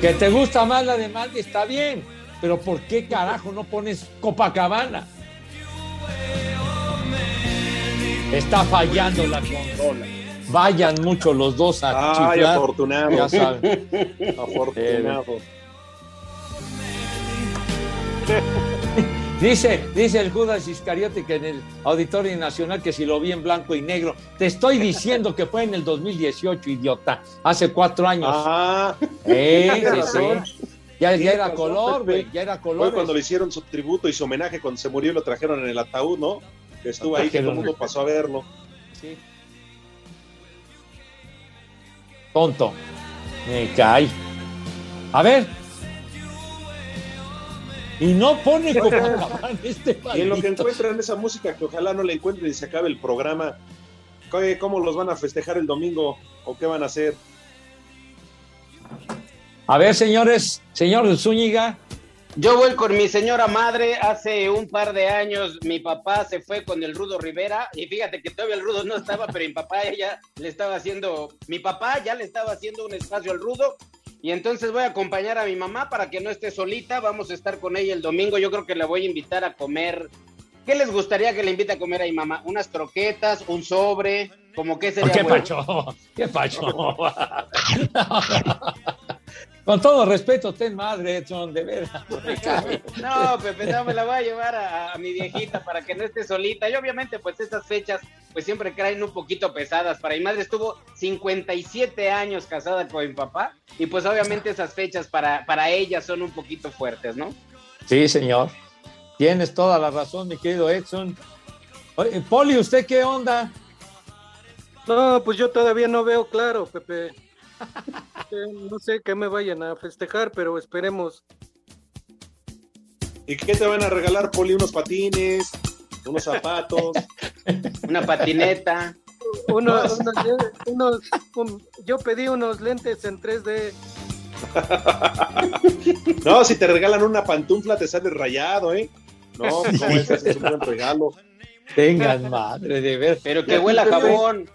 [SPEAKER 5] Que te gusta más la de Mandy está bien, pero ¿por qué carajo no pones Copacabana? Está fallando la consola. Vayan mucho los dos a
[SPEAKER 9] Ay,
[SPEAKER 5] chiflar.
[SPEAKER 9] afortunado.
[SPEAKER 5] Ya saben.
[SPEAKER 9] afortunado.
[SPEAKER 5] Dice, dice el Judas Iscariote que en el Auditorio Nacional que si lo vi en blanco y negro. Te estoy diciendo que fue en el 2018, idiota. Hace cuatro años.
[SPEAKER 9] Ah,
[SPEAKER 5] Eh, sí, sí. Ya, ya era color, güey. Ya era
[SPEAKER 9] Fue
[SPEAKER 5] color.
[SPEAKER 9] cuando le hicieron su tributo y su homenaje cuando se murió y lo trajeron en el ataúd, ¿no? Que estuvo ahí, que todo el mundo pasó a verlo.
[SPEAKER 5] Sí. Tonto. Me cae. A ver. Y no pone Copacabana este
[SPEAKER 9] Y en lo que encuentran esa música que ojalá no la encuentren y se acabe el programa, ¿qué- ¿cómo los van a festejar el domingo? ¿O qué van a hacer?
[SPEAKER 5] A ver, señores, señor Zúñiga.
[SPEAKER 7] Yo voy con mi señora madre. Hace un par de años mi papá se fue con el Rudo Rivera y fíjate que todavía el Rudo no estaba, pero mi papá ya le estaba haciendo, mi papá ya le estaba haciendo un espacio al Rudo y entonces voy a acompañar a mi mamá para que no esté solita. Vamos a estar con ella el domingo. Yo creo que la voy a invitar a comer. ¿Qué les gustaría que le invite a comer a mi mamá? Unas croquetas, un sobre, como que sería
[SPEAKER 5] ¿Qué
[SPEAKER 7] bueno?
[SPEAKER 5] pacho? ¿Qué pacho? Con todo respeto, ten madre, Edson, de veras. no
[SPEAKER 7] Pepe, no, me la voy a llevar a, a mi viejita para que no esté solita. Y obviamente, pues estas fechas, pues siempre caen un poquito pesadas. Para mi madre estuvo 57 años casada con mi papá. Y pues obviamente esas fechas para, para ella son un poquito fuertes, ¿no?
[SPEAKER 5] Sí, señor. Tienes toda la razón, mi querido Edson. Oye, Poli, ¿usted qué onda?
[SPEAKER 6] No, pues yo todavía no veo claro, Pepe. No sé qué me vayan a festejar, pero esperemos.
[SPEAKER 9] ¿Y qué te van a regalar, Poli? ¿Unos patines? ¿Unos zapatos?
[SPEAKER 7] Una patineta.
[SPEAKER 6] Unos, unos- unos- un- yo pedí unos lentes en 3D.
[SPEAKER 9] No, si te regalan una pantufla te sale rayado, ¿eh? No,
[SPEAKER 5] Sí.
[SPEAKER 9] no, ese es un buen regalo.
[SPEAKER 5] Tengan madre, de ver.
[SPEAKER 7] Pero que huela a jabón.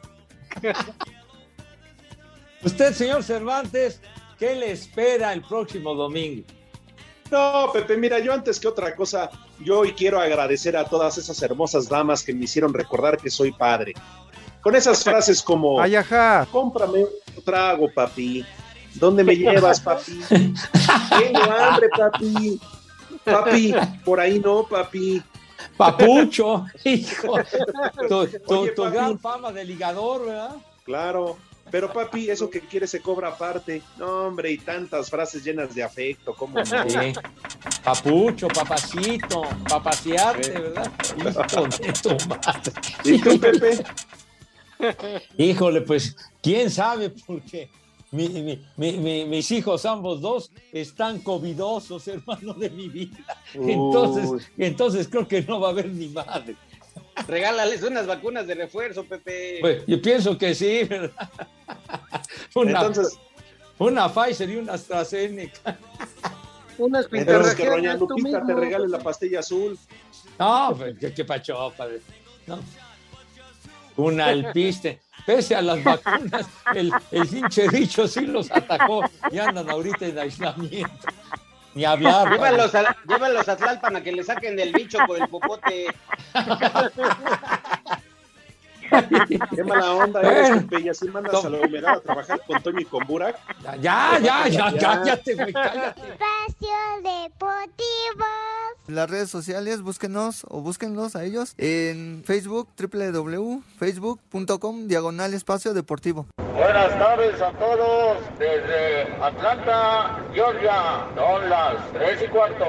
[SPEAKER 5] Usted, señor Cervantes, ¿qué le espera el próximo domingo?
[SPEAKER 9] No, Pepe, mira, yo antes que otra cosa, yo hoy quiero agradecer a todas esas hermosas damas que me hicieron recordar que soy padre. Con esas frases como,
[SPEAKER 38] Ay, ajá.
[SPEAKER 9] cómprame un trago, papi. ¿Dónde me llevas, papi? Tengo hambre, papi. Papi, por ahí no, papi.
[SPEAKER 5] Papucho, hijo. Tu, tu-
[SPEAKER 9] Oye,
[SPEAKER 5] tu
[SPEAKER 9] papi.
[SPEAKER 5] gran fama de ligador, ¿verdad?
[SPEAKER 9] Claro. Pero papi, eso que quieres se cobra aparte. No, hombre, y tantas frases llenas de afecto, ¿cómo no?
[SPEAKER 5] Sí. Papucho, papacito, papaciarte, ¿verdad?
[SPEAKER 9] ¿Y tú, Pepe?
[SPEAKER 5] Híjole, pues, quién sabe, porque mi- mi- mi- mi- mis hijos, ambos dos, están covidosos, hermano de mi vida.
[SPEAKER 7] Uy.
[SPEAKER 5] Entonces, entonces creo que no va a haber ni madre.
[SPEAKER 7] Regálales unas vacunas de refuerzo, Pepe.
[SPEAKER 5] Pues, yo pienso que sí, ¿verdad? Una,
[SPEAKER 9] Entonces-
[SPEAKER 5] una Pfizer y una AstraZeneca.
[SPEAKER 6] Unas
[SPEAKER 9] Entonces que Doña Lupita te regale la pastilla azul.
[SPEAKER 5] No, pues, qué, qué pacho, padre. No. Un alpiste. Pese a las vacunas, el, el pinche bicho sí los atacó y andan ahorita en aislamiento. Ni hablar.
[SPEAKER 7] a, llévalos a Tlalpan a que le saquen del bicho por el popote.
[SPEAKER 9] Qué mala onda eres, Pepe, y así mandas a la humedad a trabajar con Toño y con Burak.
[SPEAKER 5] Ya, ya, ya, cállate, güey, cállate.
[SPEAKER 39] Espacio Deportivo.
[SPEAKER 38] En las redes sociales, búsquenos o búsquenlos a ellos en Facebook, www.facebook.com, diagonal espacio deportivo.
[SPEAKER 40] Buenas tardes a todos desde Atlanta, Georgia. Son las 3 y cuarto.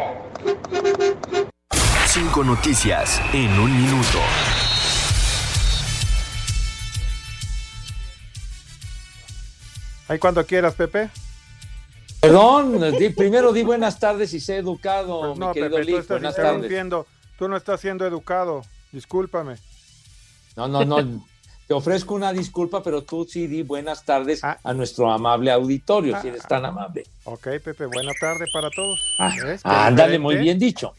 [SPEAKER 41] Cinco noticias en un minuto.
[SPEAKER 38] Ahí cuando quieras, Pepe.
[SPEAKER 5] Perdón, di- primero di buenas tardes y sé educado, mi
[SPEAKER 38] No,
[SPEAKER 5] querido
[SPEAKER 38] Pepe, tú estás
[SPEAKER 5] Buenas tardes.
[SPEAKER 38] interrumpiendo. Tú no estás siendo educado. Discúlpame.
[SPEAKER 5] No, no, no. Te ofrezco una disculpa, pero tú sí di buenas tardes
[SPEAKER 38] Ah.
[SPEAKER 5] a nuestro amable auditorio, si eres tan amable.
[SPEAKER 38] Ok, Pepe, buena tarde para todos.
[SPEAKER 5] Ah, ándale, muy bien dicho.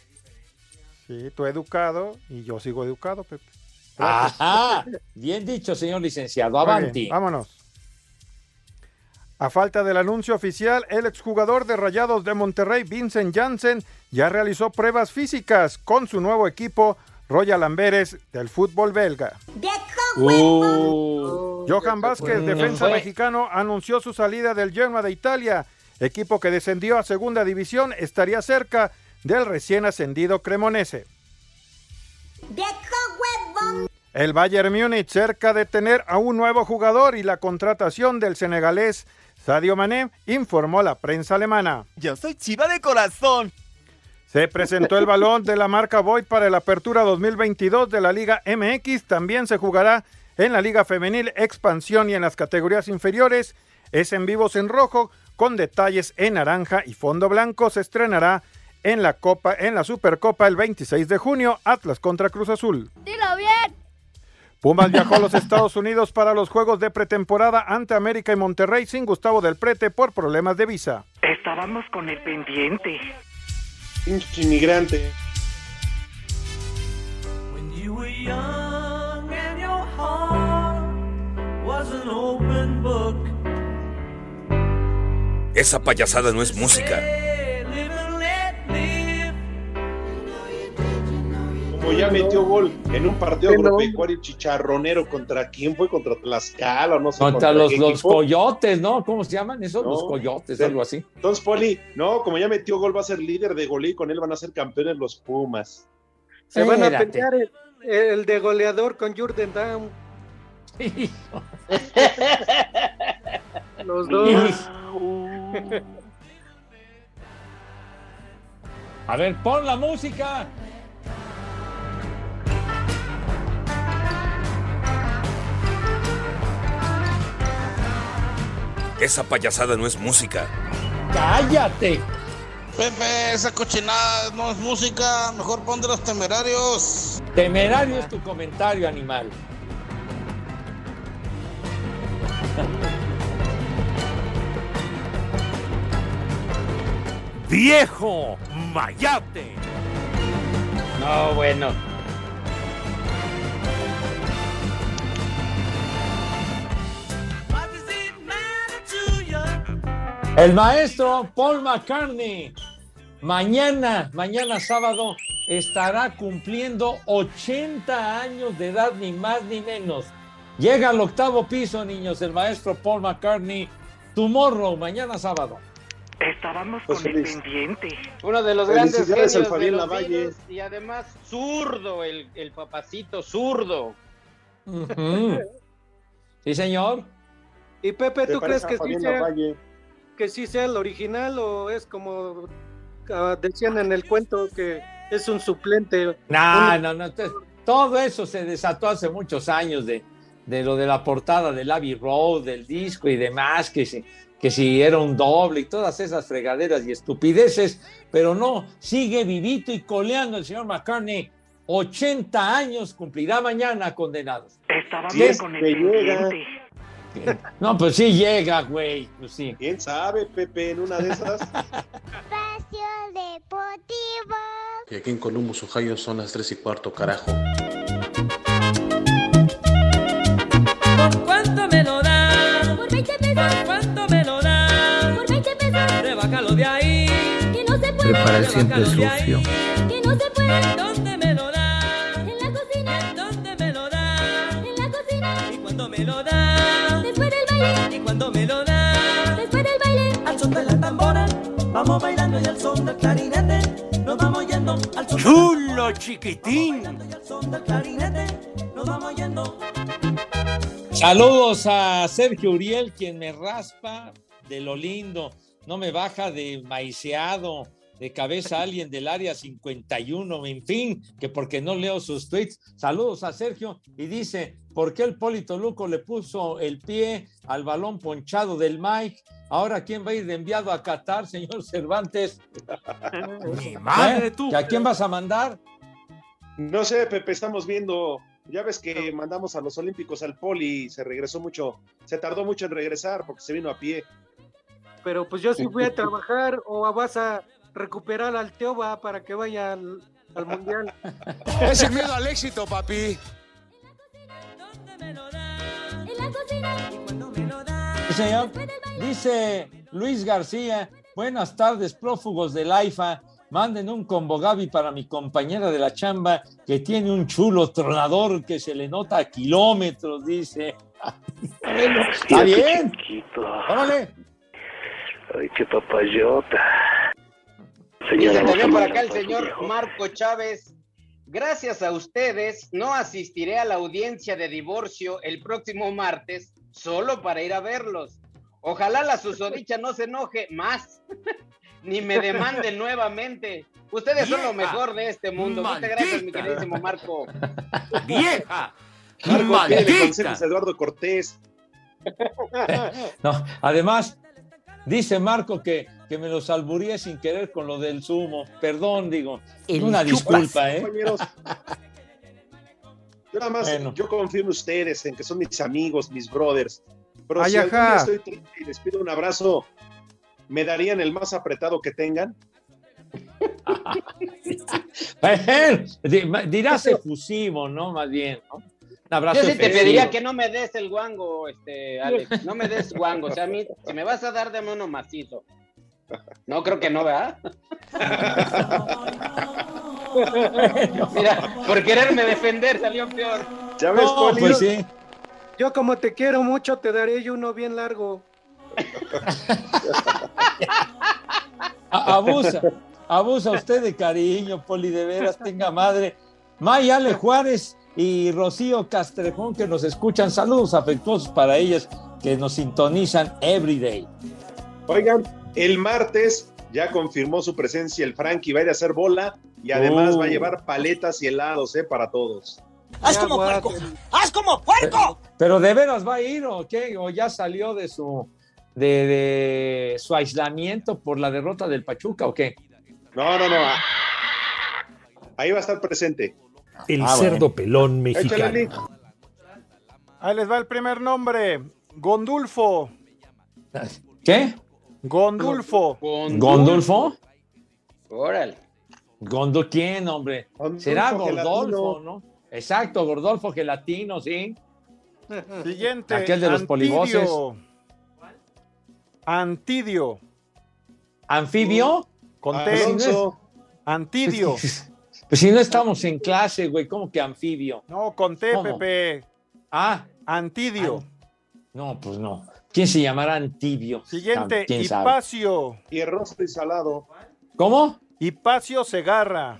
[SPEAKER 38] Sí, tú educado y yo sigo educado, Pepe.
[SPEAKER 5] Ajá, bien dicho, señor licenciado.
[SPEAKER 38] Bien,
[SPEAKER 5] Avanti.
[SPEAKER 38] vámonos. A falta del anuncio oficial, el exjugador de Rayados de Monterrey, Vincent Janssen, ya realizó pruebas físicas con su nuevo equipo, Royal Amberes, del fútbol belga.
[SPEAKER 5] Uh.
[SPEAKER 38] Johan Vázquez,
[SPEAKER 5] Mm,
[SPEAKER 38] defensa
[SPEAKER 5] fue.
[SPEAKER 38] mexicano, anunció su salida del Genoa de Italia. Equipo que descendió a segunda división estaría cerca del recién ascendido Cremonese. El Bayern Múnich cerca de tener a un nuevo jugador y la contratación del senegalés Sadio Mané, informó la prensa alemana.
[SPEAKER 42] Yo soy chiva de corazón.
[SPEAKER 38] Se presentó el balón de la marca Void para la apertura 2022 de la Liga MX. También se jugará en la Liga Femenil Expansión y en las categorías inferiores. Es en vivos en rojo con detalles en naranja y fondo blanco. Se estrenará en la Copa, en la Supercopa el 26 de junio. Atlas contra Cruz Azul.
[SPEAKER 39] Dilo bien.
[SPEAKER 38] Pumas viajó a los Estados Unidos para los juegos de pretemporada ante América y Monterrey sin Gustavo del Prete por problemas de visa.
[SPEAKER 43] Estábamos con el pendiente.
[SPEAKER 9] Pinche inmigrante.
[SPEAKER 44] Esa payasada no es música.
[SPEAKER 9] Como ya metió gol en un partido agropecuario chicharronero, ¿contra quién fue? ¿Contra Tlaxcala o no sé?
[SPEAKER 5] Contra los, los coyotes, ¿no? ¿Cómo se llaman esos?
[SPEAKER 9] No,
[SPEAKER 5] los coyotes,
[SPEAKER 9] sí.
[SPEAKER 5] algo así.
[SPEAKER 9] Entonces, Poli, no, como ya metió gol, va a ser líder de goleo y con él van a ser campeones los Pumas.
[SPEAKER 6] Se van a pelear el, el de goleador con Jordan Down. Los dos.
[SPEAKER 5] A ver, pon la música.
[SPEAKER 44] Esa payasada no es música.
[SPEAKER 5] ¡Cállate!
[SPEAKER 45] Pepe, esa cochinada no es música, mejor pon de los temerarios.
[SPEAKER 5] Temerario es tu comentario, animal.
[SPEAKER 44] ¡Viejo mayate!
[SPEAKER 37] No, bueno.
[SPEAKER 5] El maestro Paul McCartney, mañana, mañana sábado, estará cumpliendo 80 años de edad, ni más ni menos. Llega al octavo piso, niños, el maestro Paul McCartney. Tomorrow, mañana sábado.
[SPEAKER 43] Estábamos
[SPEAKER 9] Pues
[SPEAKER 43] con el pendiente.
[SPEAKER 37] Uno de los grandes genios de
[SPEAKER 9] Fabián
[SPEAKER 37] los y además zurdo, el, el papacito zurdo.
[SPEAKER 5] Sí, señor.
[SPEAKER 6] ¿Y Pepe,
[SPEAKER 9] ¿Te
[SPEAKER 6] tú crees que sí,
[SPEAKER 9] Fabián
[SPEAKER 6] sea,
[SPEAKER 9] Lavalle?
[SPEAKER 6] Que sí sea el original o es como ah, decían en el cuento que es un suplente?
[SPEAKER 5] No,
[SPEAKER 6] Un-
[SPEAKER 5] no, no. Todo eso se desató hace muchos años de, de lo de la portada del Abbey Road, del disco y demás, que si, que si era un doble y todas esas fregaderas y estupideces, pero no, sigue vivito y coleando el señor McCartney. 80 años cumplirá mañana condenados.
[SPEAKER 43] Estábamos
[SPEAKER 9] Sí, es
[SPEAKER 43] con el pendiente.
[SPEAKER 5] No, pues sí llega, güey. Pues sí.
[SPEAKER 9] ¿Quién sabe, Pepe, en una de esas?
[SPEAKER 39] Espacio Deportivo.
[SPEAKER 46] Que aquí en Columbus, Ohio son las 3 y cuarto, carajo.
[SPEAKER 36] ¿Por cuánto me lo da? Por 20 pesos. ¿Por cuánto me lo da? Por 20 pesos. Rebájalo de ahí. Que no se puede.
[SPEAKER 47] Prepara el siempre sucio.
[SPEAKER 36] Que no se puede. ¿Dónde me lo da? En la cocina. ¿Dónde me lo da? En la cocina. ¿Y cuando me lo da? ¿Y cuando me lo da? Después del baile. Al son de la tambora. Vamos bailando y al son del clarinete. Nos vamos yendo al son
[SPEAKER 44] ¡Chulo chiquitín!
[SPEAKER 36] del son del clarinete. Nos vamos yendo.
[SPEAKER 5] Saludos a Sergio Uriel, quien me raspa de lo lindo. No me baja de maiceado, de cabeza alguien del área 51, en fin, que porque no leo sus tweets. Saludos a Sergio y dice, ¿por qué el Polito Luco le puso el pie al balón ponchado del Mike? Ahora, ¿quién va a ir de enviado a Qatar, señor Cervantes?
[SPEAKER 44] ¡Mi madre,
[SPEAKER 5] ¿Eh?
[SPEAKER 44] tú!
[SPEAKER 5] ¿Que ¿A quién vas a mandar?
[SPEAKER 9] No sé, Pepe, estamos viendo. Ya ves que mandamos a los Olímpicos al Poli y se regresó mucho, se tardó mucho en regresar porque se vino a pie.
[SPEAKER 6] Pero pues yo sí voy a trabajar o vas a recuperar al Teoba para que vaya al, al mundial.
[SPEAKER 45] Es el miedo al éxito, papi.
[SPEAKER 5] Sí, señor. Dice Luis García, buenas tardes, prófugos del AIFA. Manden un combo Gaby para mi compañera de la chamba que tiene un chulo tronador que se le nota a kilómetros, dice. Está bien. Órale.
[SPEAKER 43] Ay, qué papayota. Señora,
[SPEAKER 7] también por acá el señor. Marco Chávez. Gracias a ustedes, no asistiré a la audiencia de divorcio el próximo martes solo para ir a verlos. Ojalá la susodicha no se enoje más, ni me demande nuevamente. Ustedes son lo mejor de este mundo. Muchas gracias, mi queridísimo Marco.
[SPEAKER 1] ¡Vieja!
[SPEAKER 9] Marco,
[SPEAKER 1] ¡Maldita!
[SPEAKER 9] Eduardo Cortés.
[SPEAKER 5] No, además, dice Marco que, que me los alburíe sin querer con lo del sumo. Perdón, digo.
[SPEAKER 1] El
[SPEAKER 5] Una
[SPEAKER 1] chupas,
[SPEAKER 5] disculpa, ¿eh?
[SPEAKER 9] Compañeros. Yo nada más,
[SPEAKER 5] Bueno.
[SPEAKER 9] yo confío en ustedes, en que son mis amigos, mis brothers. Pero
[SPEAKER 38] Ay,
[SPEAKER 9] si algún día
[SPEAKER 38] ajá.
[SPEAKER 9] estoy triste y les pido un abrazo, ¿me darían el más apretado que tengan?
[SPEAKER 5] Dirás efusivo, ¿no? Más bien, ¿no? Un abrazo
[SPEAKER 7] Yo sí te pediría que no me des el guango, este, Alex. No me des guango. O sea, a mí, si me vas a dar, dame uno macizo. No, creo que no, ¿verdad? Mira, por quererme defender salió peor.
[SPEAKER 9] ¿Ya ves,
[SPEAKER 5] No, pues sí.
[SPEAKER 6] Yo como te quiero mucho, te daré yo uno bien largo.
[SPEAKER 5] Abusa, abusa usted de cariño, Poli, de veras, tenga madre. Maya Ale Juárez y Rocío Castrejón que nos escuchan. Saludos afectuosos para ellas que nos sintonizan everyday.
[SPEAKER 9] Oigan, el martes ya confirmó su presencia el Frankie, va a ir a hacer bola y además va a llevar paletas y helados, ¿eh? Para todos.
[SPEAKER 6] ¡Haz como puerco!
[SPEAKER 1] ¡Haz como puerco!
[SPEAKER 5] Pero de veras va a ir o qué? O ya salió de su de, de su aislamiento por la derrota del Pachuca o qué?
[SPEAKER 9] No, no, no. ah. Ahí va a estar presente.
[SPEAKER 3] El
[SPEAKER 5] Ah, bueno.
[SPEAKER 3] cerdo pelón
[SPEAKER 9] Échale,
[SPEAKER 3] mexicano.
[SPEAKER 38] Ahí les va el primer nombre. Gondulfo.
[SPEAKER 5] ¿Qué?
[SPEAKER 38] Gondulfo.
[SPEAKER 5] ¿Gondulfo?
[SPEAKER 7] Órale.
[SPEAKER 5] ¿Gondo quién, hombre?
[SPEAKER 9] Gondulfo
[SPEAKER 5] Será
[SPEAKER 9] Gelatino.
[SPEAKER 5] Gordolfo, ¿no? Exacto, Gordolfo Gelatino, sí.
[SPEAKER 38] Siguiente.
[SPEAKER 5] Aquel de los polivoces.
[SPEAKER 38] Antidio.
[SPEAKER 5] ¿Anfibio?
[SPEAKER 38] Con
[SPEAKER 9] Ah,
[SPEAKER 38] T.
[SPEAKER 9] Alonso.
[SPEAKER 38] Antidio.
[SPEAKER 5] Pues si no estamos en clase, güey, ¿cómo que anfibio?
[SPEAKER 38] No, con T. Pepe.
[SPEAKER 5] Ah,
[SPEAKER 38] Antidio.
[SPEAKER 5] no, pues no. ¿Quién se llamará Antibio?
[SPEAKER 38] Siguiente.
[SPEAKER 5] ¿Quién sabe?
[SPEAKER 38] Hipacio.
[SPEAKER 9] Y arroz y salado.
[SPEAKER 5] ¿Cómo?
[SPEAKER 38] Hipacio Segarra.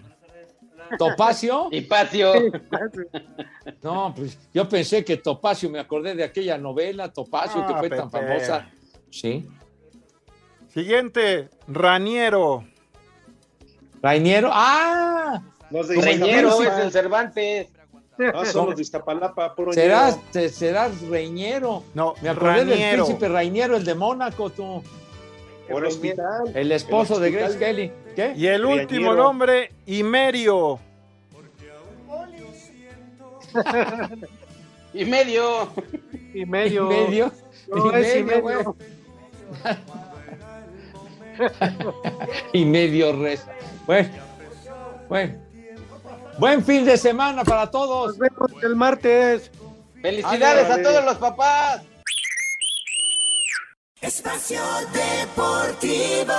[SPEAKER 5] ¿Topacio?
[SPEAKER 7] Hipacio.
[SPEAKER 5] No, pues yo pensé que Topacio, me acordé de aquella novela, Topacio, que
[SPEAKER 38] Ah,
[SPEAKER 5] fue tan famosa. Sí.
[SPEAKER 38] Siguiente. Raniero.
[SPEAKER 5] Rainiero. ¡Ah!
[SPEAKER 9] De
[SPEAKER 7] Reñero es el Cervantes.
[SPEAKER 9] Ah, son los de Iztapalapa, puro
[SPEAKER 5] Serás, te- serás Reñero.
[SPEAKER 38] No,
[SPEAKER 5] Me acordé del príncipe Rainiero, el de Mónaco, tú.
[SPEAKER 9] Por hospital.
[SPEAKER 5] El esposo
[SPEAKER 9] El
[SPEAKER 5] de Grace. Kelly. ¿Qué?
[SPEAKER 38] Y el último nombre, Imerio.
[SPEAKER 7] Y medio.
[SPEAKER 6] Y medio.
[SPEAKER 5] medio.
[SPEAKER 6] No,
[SPEAKER 5] y
[SPEAKER 6] es y
[SPEAKER 5] medio,
[SPEAKER 6] medio.
[SPEAKER 5] güey. y medio reza. Bueno, bueno. Buen fin de semana para todos.
[SPEAKER 6] Nos vemos el martes.
[SPEAKER 7] Felicidades a todos los papás.
[SPEAKER 1] Espacio Deportivo.